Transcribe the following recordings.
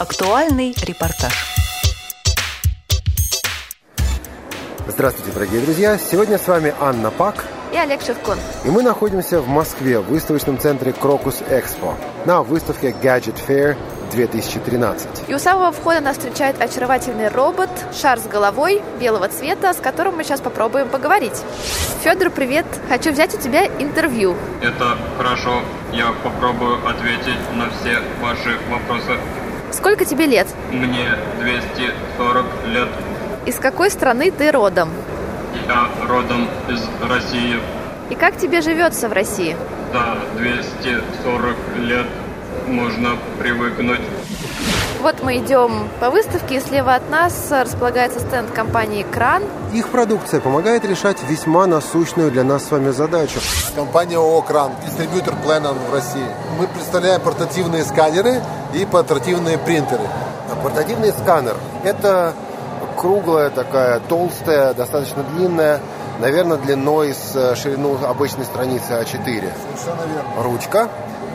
Актуальный репортаж. Здравствуйте, дорогие друзья! Сегодня с вами Анна Пак и Олег Шевкун. И мы находимся в Москве в выставочном центре Крокус Экспо на выставке Gadget Fair 2013. И у самого входа нас встречает очаровательный робот, шар с головой белого цвета, с которым мы сейчас попробуем поговорить. Федор, привет! Хочу взять у тебя интервью. Это хорошо. Я попробую ответить на все ваши вопросы. Сколько тебе лет? Мне 240 лет. Из какой страны ты родом? Я родом из России. И как тебе живется в России? Да, 240 лет можно привыкнуть. Вот мы идем по выставке, и слева от нас располагается стенд компании «Кран». Их продукция помогает решать весьма насущную для нас с вами задачу. Компания ООО «Кран», дистрибьютор Plenum в России. Мы представляем портативные сканеры и портативные принтеры. А портативный сканер – это круглая такая, толстая, достаточно длинная, наверное, длиной с э, ширину обычной страницы А4. Совершенно верно. Ручка.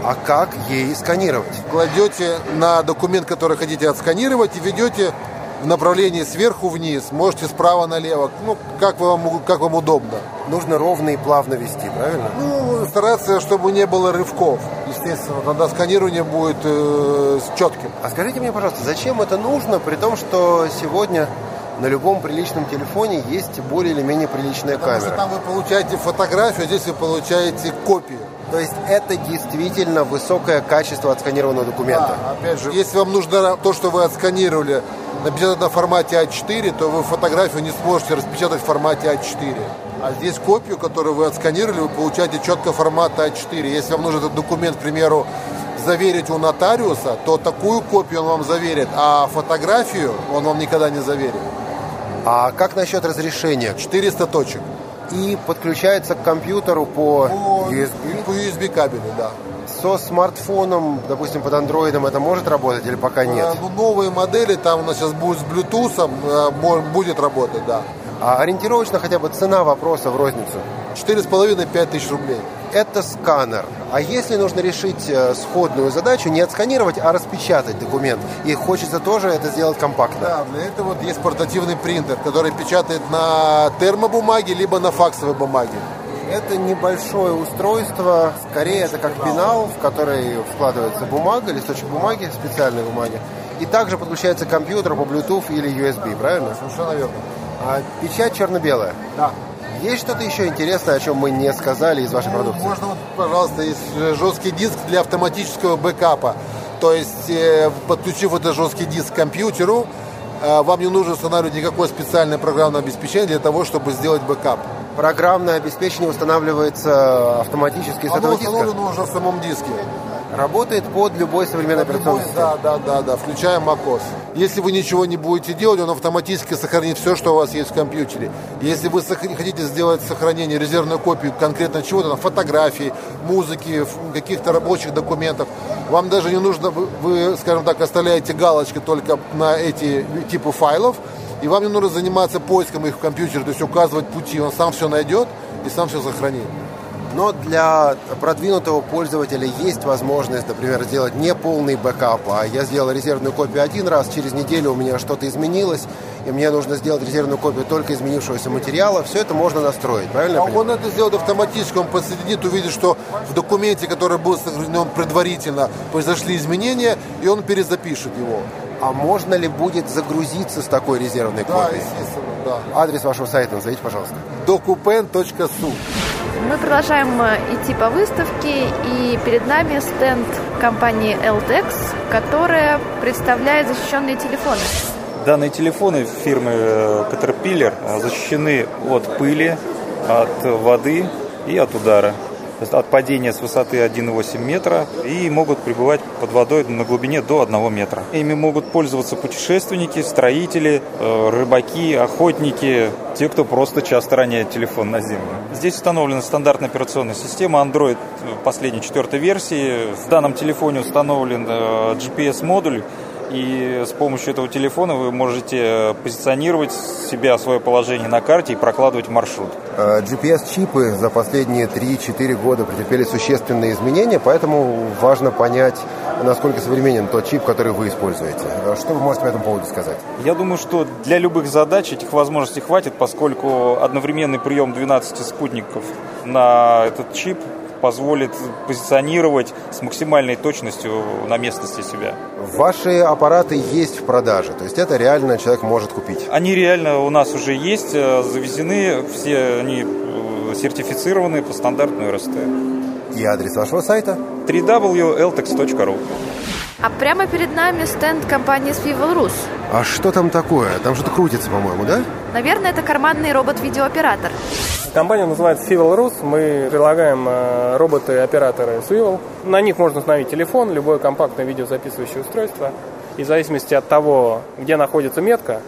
А как ей сканировать? Кладете на документ, который хотите отсканировать, и ведете в направлении сверху вниз, можете справа налево, ну, как вам, как вам удобно. Нужно ровно и плавно вести, правильно? Ну, стараться, чтобы не было рывков. Естественно, тогда сканирование будет э, четким. А скажите мне, пожалуйста, зачем это нужно, при том, что сегодня на любом приличном телефоне есть более или менее приличная Потому камера. Что там вы получаете фотографию, а здесь вы получаете копию. То есть это действительно высокое качество отсканированного документа. Да, опять же, если вам нужно то, что вы отсканировали, напечатать на формате А4, то вы фотографию не сможете распечатать в формате А4. А здесь копию, которую вы отсканировали, вы получаете четко формата А4. Если вам нужен этот документ, к примеру, заверить у нотариуса, то такую копию он вам заверит, а фотографию он вам никогда не заверит. А как насчет разрешения? 400 точек. И подключается к компьютеру по, По USB? По USB кабелю, да. Со смартфоном, допустим, под андроидом это может работать или пока нет? А, ну, новые модели, там у нас сейчас будет с Bluetooth, э, будет работать, да. А ориентировочно хотя бы цена вопроса в розницу? 4,5-5 тысяч рублей. Это сканер. А если нужно решить э, сходную задачу, не отсканировать, а распечатать документ, и хочется тоже это сделать компактно? Да, для этого вот есть портативный принтер, который печатает на термобумаге, либо на факсовой бумаге. Это небольшое устройство, скорее это как пенал, в который вкладывается бумага, листочек бумаги, специальной бумаги. И также подключается компьютер по Bluetooth или USB, правильно? Совершенно верно. А печать черно-белая? Да. Есть что-то еще интересное, о чем мы не сказали из вашей продукции? Можно, вот, пожалуйста, есть жесткий диск для автоматического бэкапа. То есть, э, подключив этот жесткий диск к компьютеру, э, вам не нужно устанавливать никакое специальное программное обеспечение для того, чтобы сделать бэкап. Программное обеспечение устанавливается автоматически с Оно этого диска? установлено уже в самом диске. Работает под любой современной операционной Любой-? Да, да, да, да, включая macOS. Если вы ничего не будете делать, он автоматически сохранит все, что у вас есть в компьютере. Если вы хотите сделать сохранение, резервную копию конкретно чего-то, там, фотографий, музыки, каких-то рабочих документов, вам даже не нужно, вы, скажем так, оставляете галочки только на эти типы файлов, и вам не нужно заниматься поиском их в компьютере, то есть указывать пути, он сам все найдет и сам все сохранит. Но для продвинутого пользователя есть возможность, например, сделать не полный бэкап, а я сделал резервную копию один раз, через неделю у меня что-то изменилось, и мне нужно сделать резервную копию только изменившегося материала. Все это можно настроить, правильно? А он это сделает автоматически, он подсоединит, увидит, что в документе, который был сохранен предварительно, произошли изменения, и он перезапишет его. А можно ли будет загрузиться с такой резервной Да, копией? естественно, да. Адрес вашего сайта назовите, пожалуйста. docupen.su Мы продолжаем э, идти по выставке, и перед нами стенд компании LTEX, которая представляет защищенные телефоны. Данные телефоны фирмы э, Caterpillar э, защищены от пыли, от воды и от удара. От падения с высоты 1,8 метра и могут пребывать под водой на глубине до 1 метра. Ими могут пользоваться путешественники, строители, э, рыбаки, охотники, те, кто просто часто роняет телефон на землю. Здесь установлена стандартная операционная система Android последней четвертой версии. В данном телефоне установлен э, GPS-модуль, И с помощью этого телефона вы можете позиционировать себя, свое положение на карте и прокладывать маршрут. GPS-чипы за последние 3-4 года претерпели существенные изменения, поэтому важно понять, насколько современен тот чип, который вы используете. Что вы можете по этому поводу сказать? Я думаю, что для любых задач этих возможностей хватит, поскольку одновременный прием 12 спутников на этот чип позволит позиционировать с максимальной точностью на местности себя. Ваши аппараты есть в продаже, то есть это реально человек может купить? Они реально у нас уже есть, э, завезены, все они э, сертифицированы по стандартной РСТ. И адрес вашего сайта? www.ltex.ru А прямо перед нами стенд компании Swivel Rus. А что там такое? Там что-то крутится, по-моему, да? Наверное, это карманный робот-видеооператор. Компания называется Swivel Rus. Мы предлагаем э, роботы-операторы Swivel. На них можно установить телефон, любое компактное видеозаписывающее устройство. И в зависимости от того, где находится метка,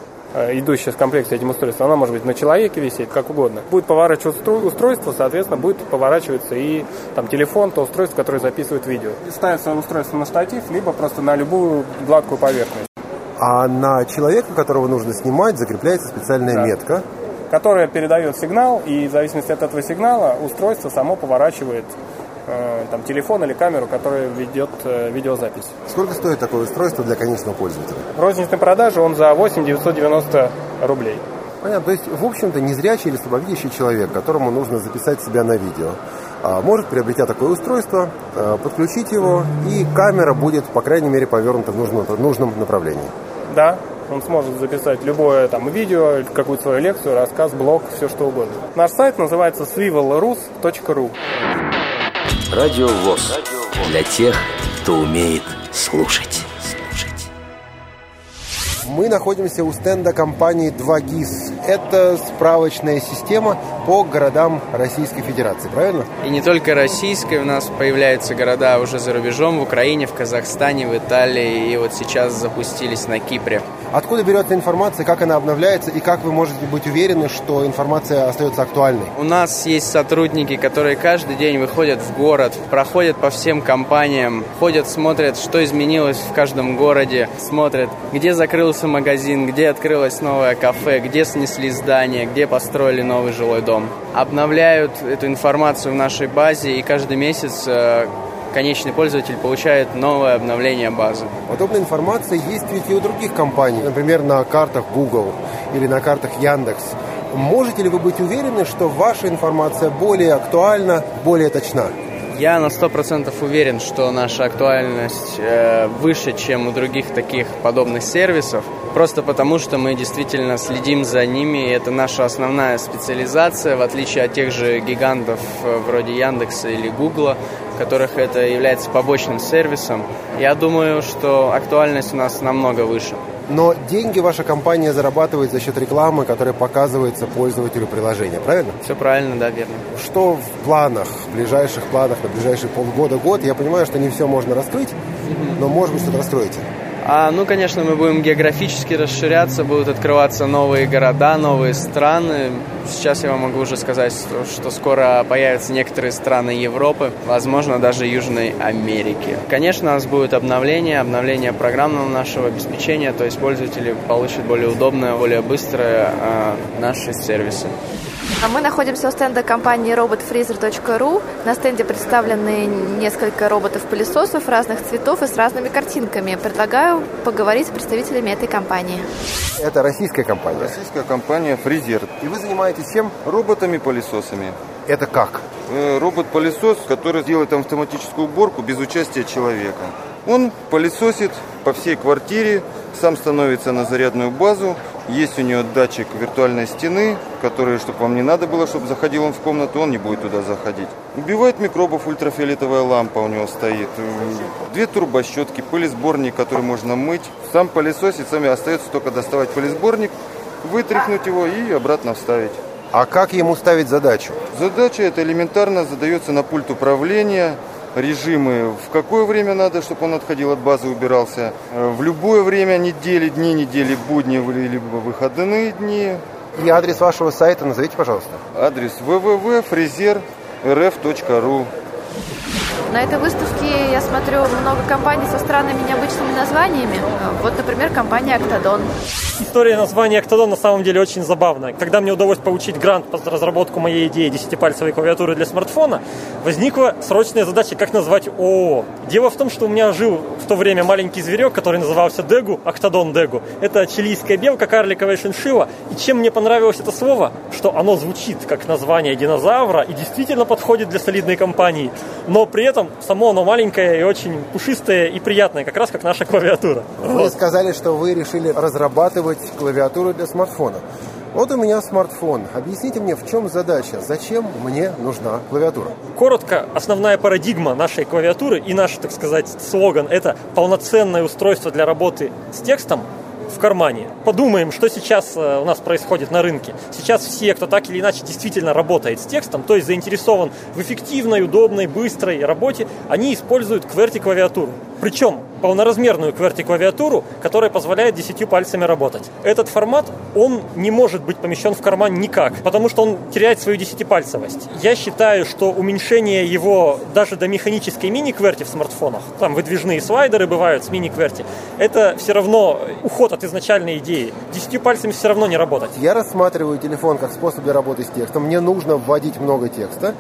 идущая в комплекте этим устройством, она может быть на человеке висеть, как угодно. Будет поворачиваться устройство, соответственно, будет поворачиваться и там телефон, то устройство, которое записывает видео. Ставится устройство на штатив, либо просто на любую гладкую поверхность. А на человека, которого нужно снимать, закрепляется специальная Да. метка. которая передает сигнал, и в зависимости от этого сигнала устройство само поворачивает э, там, телефон или камеру, которая ведет э, видеозапись. Сколько стоит такое устройство для конечного пользователя? Розничной продаже он за 8 990 рублей. Понятно. То есть, в общем-то, незрячий или слабовидящий человек, которому нужно записать себя на видео, а, может, приобретя такое устройство, а, подключить его, и камера будет, по крайней мере, повернута в нужном, в нужном направлении. Да, он сможет записать любое там видео, какую-то свою лекцию, рассказ, блог, все что угодно. Наш сайт называется swivelrus.ru Радио ВОЗ. Для тех, кто умеет слушать. слушать. Мы находимся у стенда компании 2GIS. Это справочная система по городам Российской Федерации, правильно? И не только российской, у нас появляются города уже за рубежом, в Украине, в Казахстане, в Италии, и вот сейчас запустились на Кипре. Откуда берется информация, как она обновляется, и как вы можете быть уверены, что информация остается актуальной? У нас есть сотрудники, которые каждый день выходят в город, проходят по всем компаниям, ходят, смотрят, что изменилось в каждом городе, смотрят, где закрылся магазин, где открылось новое кафе, где снесли здание, где построили новый жилой дом. Обновляют эту информацию в нашей базе, и каждый месяц э, конечный пользователь получает новое обновление базы. Подобная информация есть ведь и у других компаний, например, на картах Google или на картах Яндекс. Можете ли вы быть уверены, что ваша информация более актуальна, более точна? Я на сто процентов уверен, что наша актуальность э, выше, чем у других таких подобных сервисов, просто потому что мы действительно следим за ними, и это наша основная специализация, в отличие от тех же гигантов э, вроде Яндекса или Гугла, которых это является побочным сервисом. Я думаю, что актуальность у нас намного выше. Но деньги ваша компания зарабатывает за счет рекламы, которая показывается пользователю приложения, правильно? Все правильно, да, верно. Что в планах, в ближайших планах на ближайшие полгода-год? Я понимаю, что не все можно раскрыть, но, может быть, что-то раскроете. А, ну, конечно, мы будем географически расширяться, будут открываться новые города, новые страны. Сейчас я вам могу уже сказать, что, скоро появятся некоторые страны Европы, возможно, даже Южной Америки. Конечно, у нас будет обновление, обновление программного нашего обеспечения, то есть пользователи получат более удобное, более быстрое э, наши сервисы. А мы находимся у стенда компании robotfreezer.ru. На стенде представлены несколько роботов-пылесосов разных цветов и с разными картинками. Предлагаю поговорить с представителями этой компании. Это российская компания. Российская компания Фрезер. И вы занимаетесь чем? Роботами-пылесосами. Это как? Э, Робот-пылесос, который делает автоматическую уборку без участия человека. Он пылесосит по всей квартире, сам становится на зарядную базу. Есть у него датчик виртуальной стены, который, чтобы вам не надо было, чтобы заходил он в комнату, он не будет туда заходить. Убивает микробов ультрафиолетовая лампа у него стоит. Две турбощетки, пылесборник, который можно мыть. Сам пылесосит, сами остается только доставать пылесборник, вытряхнуть его и обратно вставить. А как ему ставить задачу? Задача это элементарно задается на пульт управления, режимы, в какое время надо, чтобы он отходил от базы, убирался, э, в любое время недели, дни недели, будни, либо выходные дни. И адрес вашего сайта назовите, пожалуйста. Адрес www.frezer.rf.ru На этой выставке я смотрю много компаний со странными необычными названиями. Вот, например, компания «Октодон». История названия «Октодон» на самом деле очень забавная. Когда мне удалось получить грант под разработку моей идеи десятипальцевой клавиатуры для смартфона, возникла срочная задача, как назвать ООО. Дело в том, что у меня жил в то время маленький зверек, который назывался Дегу, Октодон Дегу. Это чилийская белка, карликовая шиншилла. И чем мне понравилось это слово, что оно звучит как название динозавра и действительно подходит для солидной компании. Но при этом само оно маленькое и очень пушистое и приятное, как раз как наша клавиатура. Вы вот. сказали, что вы решили разрабатывать клавиатуру для смартфона. Вот у меня смартфон. Объясните мне, в чем задача? Зачем мне нужна клавиатура? Коротко, основная парадигма нашей клавиатуры и наш, так сказать, слоган – это полноценное устройство для работы с текстом в кармане. Подумаем, что сейчас э, у нас происходит на рынке. Сейчас все, кто так или иначе действительно работает с текстом, то есть заинтересован в эффективной, удобной, быстрой работе, они используют QWERTY клавиатуру. Причем полноразмерную QWERTY клавиатуру, которая позволяет десятью пальцами работать. Этот формат, он не может быть помещен в карман никак, потому что он теряет свою десятипальцевость. Я считаю, что уменьшение его даже до механической мини-QWERTY в смартфонах, там выдвижные слайдеры бывают с мини-QWERTY, это все равно уход от изначальной идеи. Десятью пальцами все равно не работать. Я рассматриваю телефон как способ для работы с текстом. Мне нужно вводить много текста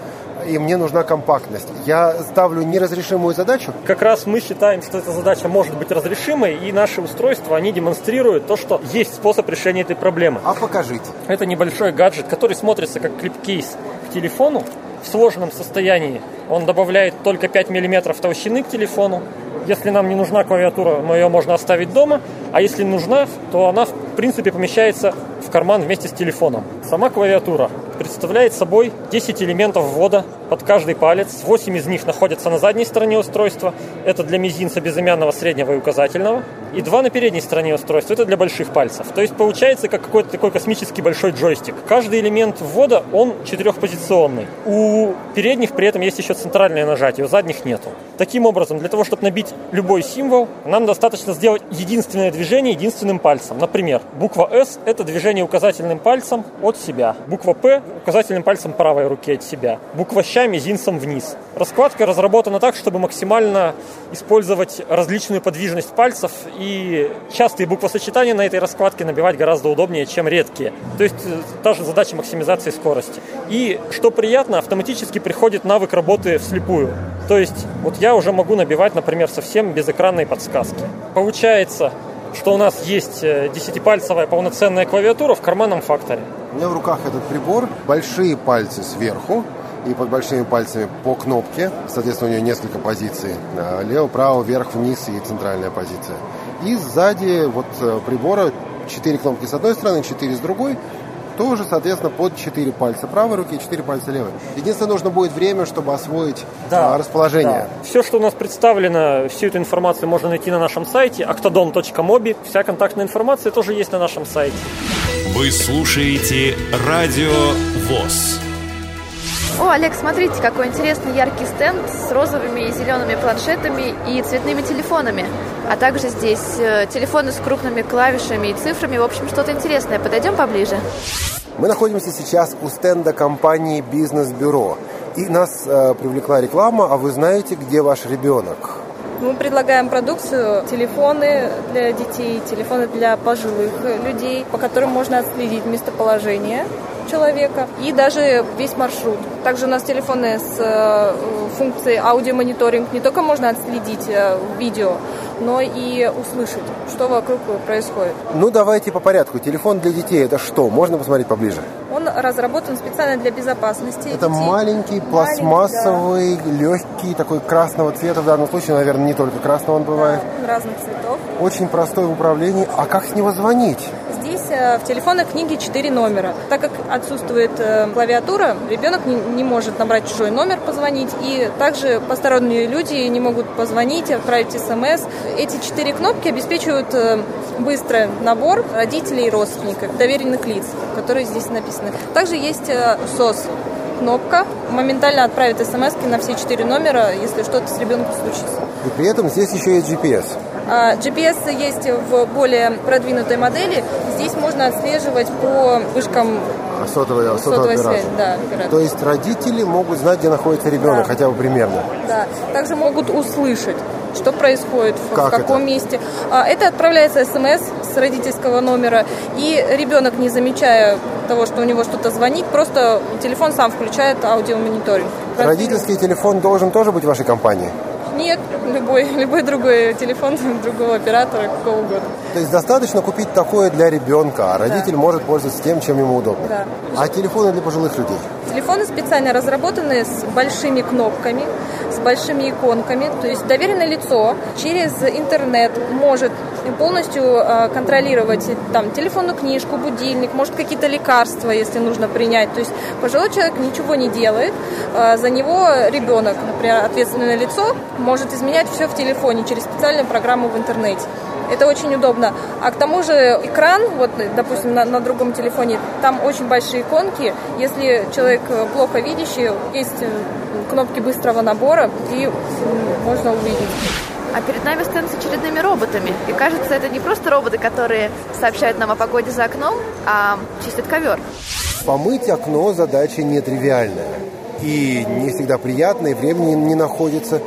и мне нужна компактность. Я ставлю неразрешимую задачу. Как раз мы считаем, что эта задача может быть разрешимой, и наши устройства, они демонстрируют то, что есть способ решения этой проблемы. А покажите. Это небольшой гаджет, который смотрится как клип-кейс к телефону в сложенном состоянии. Он добавляет только 5 мм толщины к телефону. Если нам не нужна клавиатура, но ее можно оставить дома. А если нужна, то она в принципе помещается в карман вместе с телефоном. Сама клавиатура представляет собой 10 элементов ввода под каждый палец. 8 из них находятся на задней стороне устройства. Это для мизинца безымянного, среднего и указательного. И два на передней стороне устройства. Это для больших пальцев. То есть получается как какой-то такой космический большой джойстик. Каждый элемент ввода, он четырехпозиционный. У передних при этом есть еще центральное нажатие, у задних нету. Таким образом, для того, чтобы набить любой символ, нам достаточно сделать единственное движение единственным пальцем. Например, буква S – это движение указательным пальцем от себя. Буква P – указательным пальцем правой руки от себя. Буква Щ – мизинцем вниз. Раскладка разработана так, чтобы максимально использовать различную подвижность пальцев и частые буквосочетания на этой раскладке набивать гораздо удобнее, чем редкие. То есть э, та же задача максимизации скорости. И, что приятно, автоматически приходит навык работы вслепую. То есть вот я уже могу набивать, например, совсем без экранной подсказки. Получается, что у нас есть э, десятипальцевая полноценная клавиатура в карманном факторе. У меня в руках этот прибор, большие пальцы сверху, и под большими пальцами по кнопке. Соответственно, у нее несколько позиций. Э, лево, право, вверх, вниз и центральная позиция. И сзади вот э, прибора 4 кнопки с одной стороны, 4 с другой тоже, соответственно, под 4 пальца правой руки и 4 пальца левой. Единственное, нужно будет время, чтобы освоить да, а, расположение. Да. Все, что у нас представлено, всю эту информацию можно найти на нашем сайте octodon.mobi. Вся контактная информация тоже есть на нашем сайте. Вы слушаете Радио ВОЗ. О, Олег, смотрите, какой интересный яркий стенд с розовыми и зелеными планшетами и цветными телефонами. А также здесь э, телефоны с крупными клавишами и цифрами. В общем, что-то интересное. Подойдем поближе. Мы находимся сейчас у стенда компании «Бизнес-бюро». И нас э, привлекла реклама, а вы знаете, где ваш ребенок? Мы предлагаем продукцию, телефоны для детей, телефоны для пожилых людей, по которым можно отследить местоположение человека и даже весь маршрут. Также у нас телефоны с э, функцией аудиомониторинг. Не только можно отследить э, видео, но и услышать, что вокруг происходит. Ну, давайте по порядку. Телефон для детей это что? Можно посмотреть поближе? Он разработан специально для безопасности. Это детей. маленький, пластмассовый, да. легкий, такой красного цвета. В данном случае, наверное, не только красного он бывает. Да, разных цветов. Очень простой в управлении. А как с него звонить? Здесь э, в телефонной книге 4 номера. Так как отсутствует э, клавиатура, ребенок не, может набрать чужой номер, позвонить. И также посторонние люди не могут позвонить, отправить смс. Эти четыре кнопки обеспечивают э, быстрый набор родителей и родственников, доверенных лиц, которые здесь написаны. Также есть СОС, кнопка, моментально отправит смс на все четыре номера, если что-то с ребенком случится. И при этом здесь еще есть GPS. А, GPS есть в более продвинутой модели. Здесь можно отслеживать по вышкам А сотовая, сотовая связь, да, оператор. То есть родители могут знать, где находится ребенок, Да. хотя бы примерно. Да, также могут услышать, что происходит, в, Как в каком это? месте. А, Это отправляется смс с родительского номера, и ребенок, не замечая того, что у него что-то звонит, просто телефон сам включает аудиомониторинг. Родительский телефон должен тоже быть в вашей компании? Нет, любой, любой другой телефон другого оператора, какого угодно. То есть достаточно купить такое для ребенка, а родитель может пользоваться тем, чем ему удобно. Да. А телефоны для пожилых людей? Телефоны специально разработаны с большими кнопками, с большими иконками. То есть доверенное лицо через интернет может полностью э, контролировать там, телефонную книжку, будильник, может какие-то лекарства, если нужно принять. То есть пожилой человек ничего не делает, э, за него ребенок, например, ответственное лицо, может изменять все в телефоне через специальную программу в интернете. Это очень удобно. А к тому же экран, вот, допустим, на, на другом телефоне, там очень большие иконки. Если человек э, плохо видящий, есть э, кнопки быстрого набора, и можно увидеть. А перед нами стенд с очередными роботами. И кажется, это не просто роботы, которые сообщают нам о погоде за окном, а чистят ковер. Помыть окно задача нетривиальная. И не всегда приятная, и времени не находится.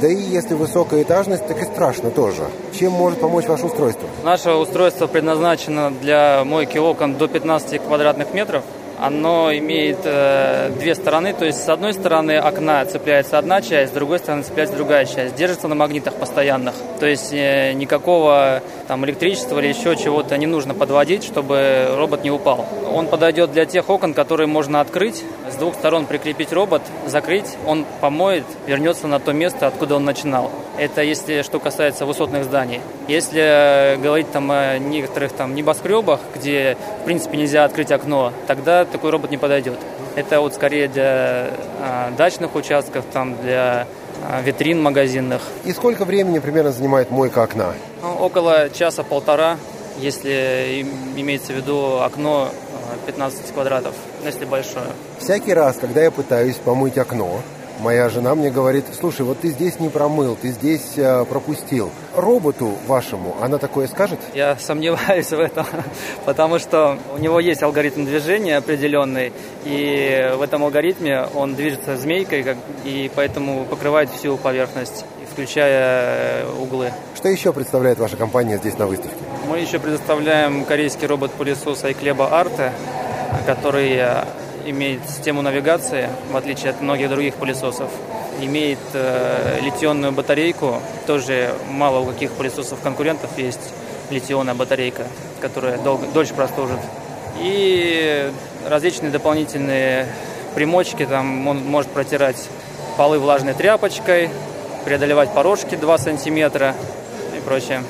Да и если высокая этажность, так и страшно тоже. Чем может помочь ваше устройство? Наше устройство предназначено для мойки окон до 15 квадратных метров. Оно имеет э, две стороны, то есть с одной стороны окна цепляется одна часть, с другой стороны цепляется другая часть. Держится на магнитах постоянных. То есть э, никакого там электричества или еще чего-то не нужно подводить, чтобы робот не упал. Он подойдет для тех окон, которые можно открыть, с двух сторон прикрепить робот, закрыть, он помоет, вернется на то место, откуда он начинал. Это если что касается высотных зданий. Если э, говорить там о некоторых там небоскребах, где в принципе нельзя открыть окно, тогда такой робот не подойдет. Это вот скорее для а, дачных участков, там для а, витрин магазинных. И сколько времени примерно занимает мойка окна? Ну, около часа-полтора, если им- имеется в виду окно а, 15 квадратов, ну, если большое. Всякий раз, когда я пытаюсь помыть окно, моя жена мне говорит, слушай, вот ты здесь не промыл, ты здесь э, пропустил. Роботу вашему она такое скажет? Я сомневаюсь в этом, потому что у него есть алгоритм движения определенный, и в этом алгоритме он движется змейкой, как- и поэтому покрывает всю поверхность, включая э, углы. Что еще представляет ваша компания здесь на выставке? Мы еще предоставляем корейский робот-пылесос Айклеба Арте, который э, имеет систему навигации, в отличие от многих других пылесосов. Имеет э, литионную батарейку, тоже мало у каких пылесосов конкурентов есть литионная батарейка, которая долго, дольше прослужит. И различные дополнительные примочки, там он может протирать полы влажной тряпочкой, преодолевать порожки 2 сантиметра и прочее.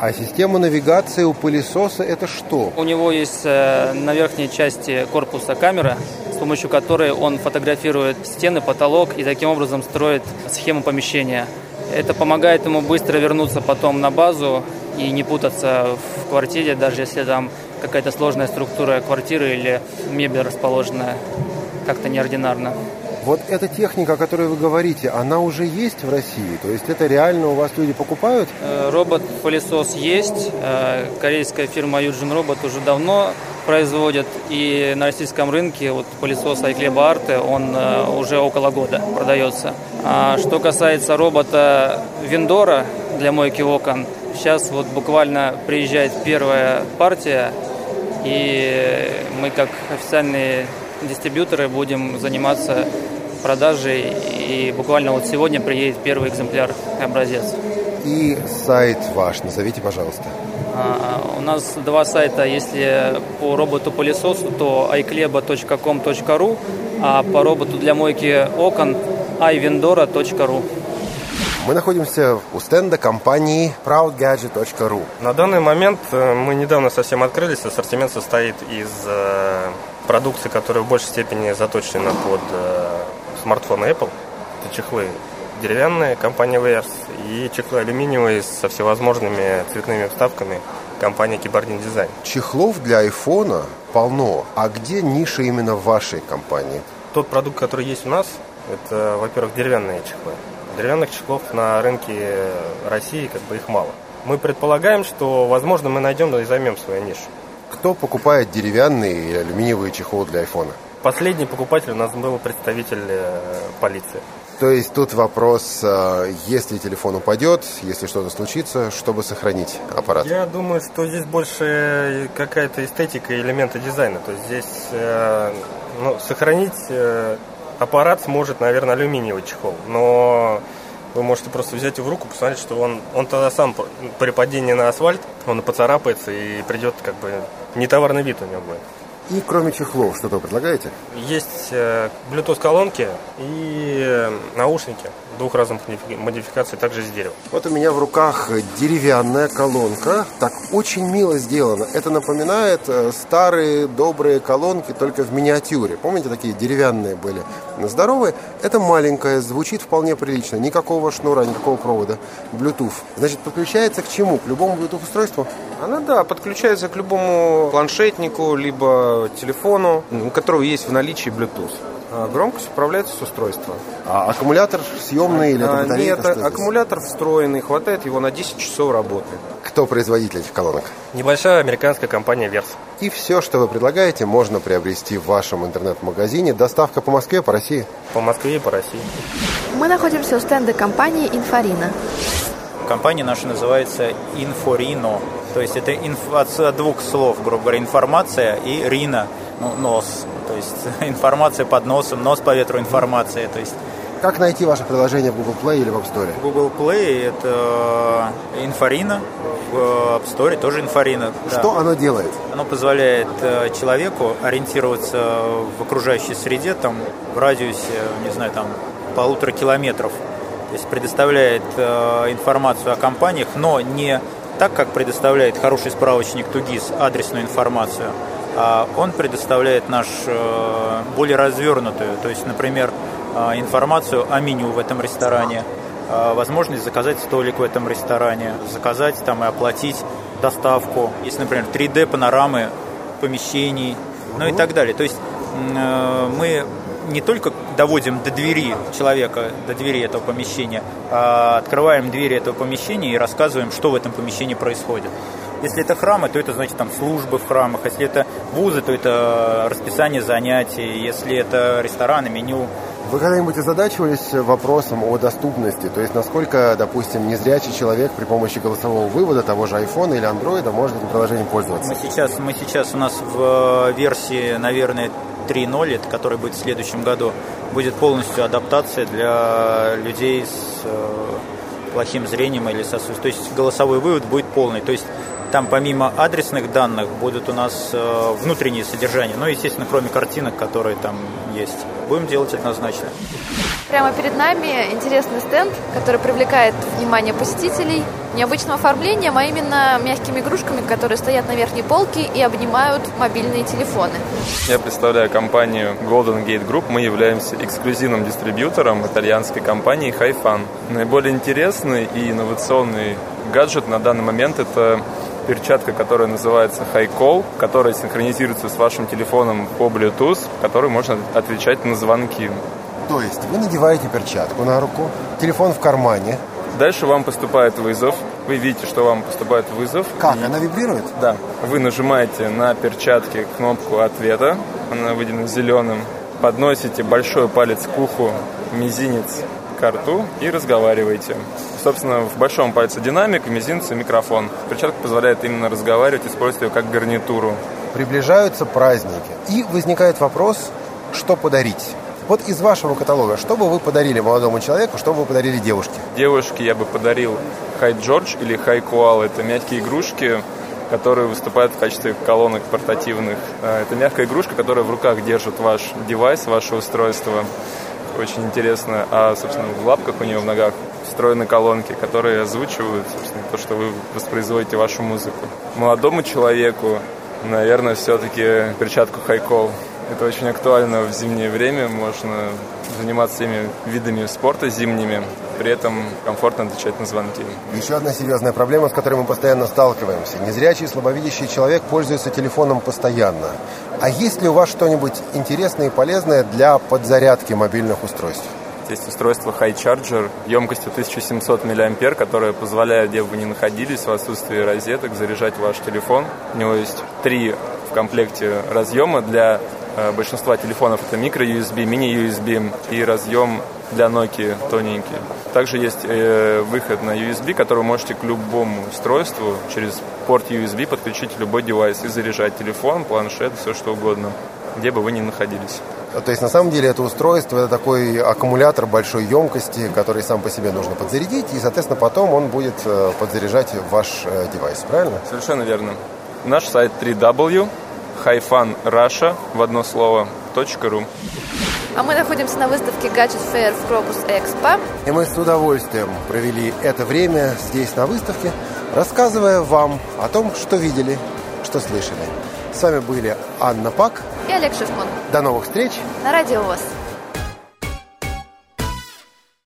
А система навигации у пылесоса это что? У него есть э, на верхней части корпуса камера, с помощью которой он фотографирует стены, потолок и таким образом строит схему помещения. Это помогает ему быстро вернуться потом на базу и не путаться в квартире, даже если там какая-то сложная структура квартиры или мебель расположена как-то неординарно. Вот эта техника, о которой вы говорите, она уже есть в России? То есть это реально у вас люди покупают? Э, Робот-пылесос есть. Э, Корейская фирма Юджин Робот уже давно производит. И на российском рынке вот пылесос Айклеба Арте, он э, уже около года продается. А что касается робота Виндора для мойки окон, сейчас вот буквально приезжает первая партия, и мы как официальные дистрибьюторы будем заниматься продажей. И буквально вот сегодня приедет первый экземпляр, образец. И сайт ваш, назовите, пожалуйста. А, У нас два сайта. Если по роботу-пылесосу, то iCleba.com.ru, а по роботу для мойки окон iVendora.ru. Мы находимся у стенда компании proudgadget.ru. На данный момент э, мы недавно совсем открылись. Ассортимент состоит из э, продукции, которая в большей степени заточена под э, смартфоны Apple. Это чехлы деревянные компании Wears и чехлы алюминиевые со всевозможными цветными вставками компании Keyboarding Design. Чехлов для айфона полно. А где ниша именно вашей компании? Тот продукт, который есть у нас, это, во-первых, деревянные чехлы. Деревянных чехлов на рынке России как бы их мало. Мы предполагаем, что, возможно, мы найдем и займем свою нишу. Кто покупает деревянный и алюминиевый чехол для айфона? Последний покупатель у нас был представитель э, полиции. То есть тут вопрос, э, если телефон упадет, если что-то случится, чтобы сохранить аппарат. Я думаю, что здесь больше какая-то эстетика и элементы дизайна. То есть здесь э, ну, сохранить аппарат сможет, наверное, алюминиевый чехол. Но вы можете просто взять его в руку, посмотреть, что он, он тогда сам при падении на асфальт, он поцарапается и придет как бы не товарный вид у него будет. И кроме чехлов, что-то предлагаете? Есть э, Bluetooth-колонки и э, наушники двух разных модификаций, также из дерева. Вот у меня в руках деревянная колонка. Так очень мило сделано. Это напоминает э, старые добрые колонки, только в миниатюре. Помните, такие деревянные были? Здоровые. Это маленькая, звучит вполне прилично. Никакого шнура, никакого провода. Bluetooth. Значит, подключается к чему? К любому Bluetooth-устройству? Она, да, подключается к любому планшетнику, либо телефону, у которого есть в наличии Bluetooth. А громкость управляется с устройства. А аккумулятор съемный или это а, Нет, аккумулятор встроенный, хватает его на 10 часов работы. Кто производитель этих колонок? Небольшая американская компания Versa. И все, что вы предлагаете, можно приобрести в вашем интернет-магазине. Доставка по Москве, по России? По Москве и по России. Мы находимся у стенда компании «Инфорина». Компания наша называется «Инфорино». То есть это инф... от двух слов, грубо говоря, информация и рина, ну, нос. То есть информация под носом, нос по ветру информация. То есть как найти ваше приложение в Google Play или в App Store? Google Play это инфорина, в App Store тоже инфорина. Что да. оно делает? Оно позволяет э, человеку ориентироваться в окружающей среде, там, в радиусе, не знаю, там, полутора километров. То есть предоставляет э, информацию о компаниях, но не так, как предоставляет хороший справочник Тугис адресную информацию, а он предоставляет наш э, более развернутую, то есть, например, э, информацию о меню в этом ресторане, э, возможность заказать столик в этом ресторане, заказать там и оплатить доставку, если, например, 3D панорамы помещений, ну и так далее. То есть мы не только доводим до двери человека, до двери этого помещения, а открываем двери этого помещения и рассказываем, что в этом помещении происходит. Если это храмы, то это значит там службы в храмах. Если это вузы, то это расписание занятий. Если это рестораны, меню. Вы когда-нибудь озадачивались вопросом о доступности? То есть, насколько, допустим, незрячий человек при помощи голосового вывода того же iPhone или Android может этим приложением пользоваться? Мы сейчас, мы сейчас у нас в версии, наверное, 3.0, который будет в следующем году, будет полностью адаптация для людей с э, плохим зрением или с отсутствием. То есть голосовой вывод будет полный. То есть там помимо адресных данных будут у нас э, внутренние содержания, ну, естественно, кроме картинок, которые там есть. Будем делать однозначно. Прямо перед нами интересный стенд, который привлекает внимание посетителей необычным оформлением, а именно мягкими игрушками, которые стоят на верхней полке и обнимают мобильные телефоны. Я представляю компанию Golden Gate Group. Мы являемся эксклюзивным дистрибьютором итальянской компании HiFun. Наиболее интересный и инновационный гаджет на данный момент это перчатка, которая называется HiCall, которая синхронизируется с вашим телефоном по Bluetooth, который можно отвечать на звонки. То есть вы надеваете перчатку на руку, телефон в кармане. Дальше вам поступает вызов. Вы видите, что вам поступает вызов. Как? И... Она вибрирует? Да. Вы нажимаете на перчатке кнопку ответа. Она выделена зеленым. Подносите большой палец к уху, мизинец к рту и разговариваете. Собственно, в большом пальце динамик, мизинце микрофон. Перчатка позволяет именно разговаривать, используя ее как гарнитуру. Приближаются праздники. И возникает вопрос, что подарить. Вот из вашего каталога, что бы вы подарили молодому человеку, что бы вы подарили девушке? Девушке я бы подарил Хай Джордж или Хай Коал. Это мягкие игрушки, которые выступают в качестве колонок портативных. А, это мягкая игрушка, которая в руках держит ваш девайс, ваше устройство очень интересно. А, собственно, в лапках у нее в ногах встроены колонки, которые озвучивают, собственно, то, что вы воспроизводите вашу музыку. Молодому человеку, наверное, все-таки перчатку hi-Call. Это очень актуально в зимнее время. Можно заниматься всеми видами спорта зимними, при этом комфортно отвечать на звонки. Еще одна серьезная проблема, с которой мы постоянно сталкиваемся. Незрячий, слабовидящий человек пользуется телефоном постоянно. А есть ли у вас что-нибудь интересное и полезное для подзарядки мобильных устройств? есть устройство High Charger емкостью 1700 мА, которое позволяет, где бы вы ни находились, в отсутствии розеток, заряжать ваш телефон. У него есть три в комплекте разъема для большинства телефонов это микро-USB, мини-USB и разъем для Nokia тоненький. Также есть э, выход на USB, который вы можете к любому устройству через порт USB подключить любой девайс и заряжать телефон, планшет, все что угодно, где бы вы ни находились. То есть на самом деле это устройство, это такой аккумулятор большой емкости, который сам по себе нужно подзарядить, и, соответственно, потом он будет э, подзаряжать ваш э, девайс, правильно? Совершенно верно. Наш сайт 3W, highfun в одно слово, .ru. А мы находимся на выставке Gadget Fair в Crocus Expo. И мы с удовольствием провели это время здесь на выставке, рассказывая вам о том, что видели, что слышали. С вами были Анна Пак и Олег Шевкун. До новых встреч на Радио ВОЗ.